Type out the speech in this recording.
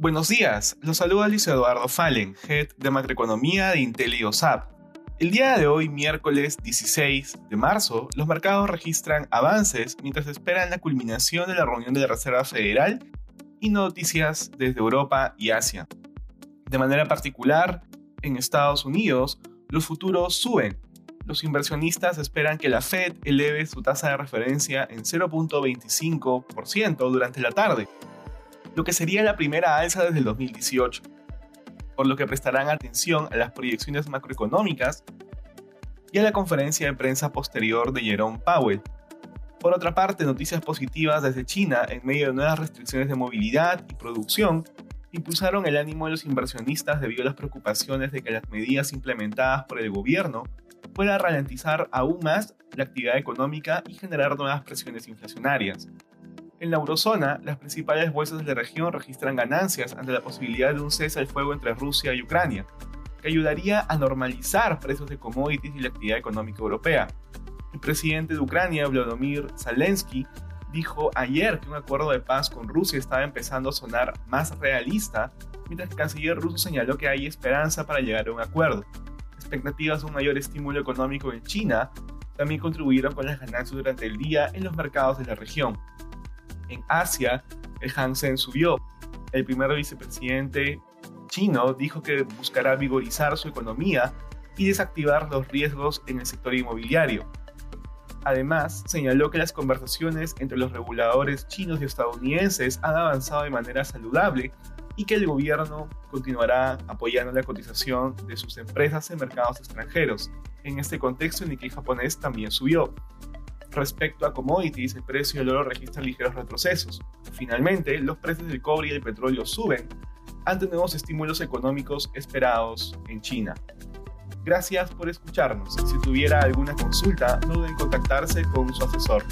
Buenos días, los saluda Luis Eduardo Fallen, Head de Macroeconomía de Intel y OSAP. El día de hoy, miércoles 16 de marzo, los mercados registran avances mientras esperan la culminación de la reunión de la Reserva Federal y noticias desde Europa y Asia. De manera particular, en Estados Unidos, los futuros suben. Los inversionistas esperan que la Fed eleve su tasa de referencia en 0.25% durante la tarde, lo que sería la primera alza desde el 2018, por lo que prestarán atención a las proyecciones macroeconómicas y a la conferencia de prensa posterior de Jerome Powell. Por otra parte, noticias positivas desde China en medio de nuevas restricciones de movilidad y producción impulsaron el ánimo de los inversionistas debido a las preocupaciones de que las medidas implementadas por el gobierno puedan ralentizar aún más la actividad económica y generar nuevas presiones inflacionarias. En la eurozona, las principales bolsas de la región registran ganancias ante la posibilidad de un cese al fuego entre Rusia y Ucrania, que ayudaría a normalizar precios de commodities y la actividad económica europea. El presidente de Ucrania, Volodymyr Zelensky, dijo ayer que un acuerdo de paz con Rusia estaba empezando a sonar más realista, mientras que el canciller ruso señaló que hay esperanza para llegar a un acuerdo. Expectativas de un mayor estímulo económico en China también contribuyeron con las ganancias durante el día en los mercados de la región en Asia, el Hansen subió. El primer vicepresidente chino dijo que buscará vigorizar su economía y desactivar los riesgos en el sector inmobiliario. Además, señaló que las conversaciones entre los reguladores chinos y estadounidenses han avanzado de manera saludable y que el gobierno continuará apoyando la cotización de sus empresas en mercados extranjeros. En este contexto, el Nikkei japonés también subió. Respecto a commodities, el precio del oro registra ligeros retrocesos. Finalmente, los precios del cobre y del petróleo suben ante nuevos estímulos económicos esperados en China. Gracias por escucharnos. Si tuviera alguna consulta, no duden en contactarse con su asesor.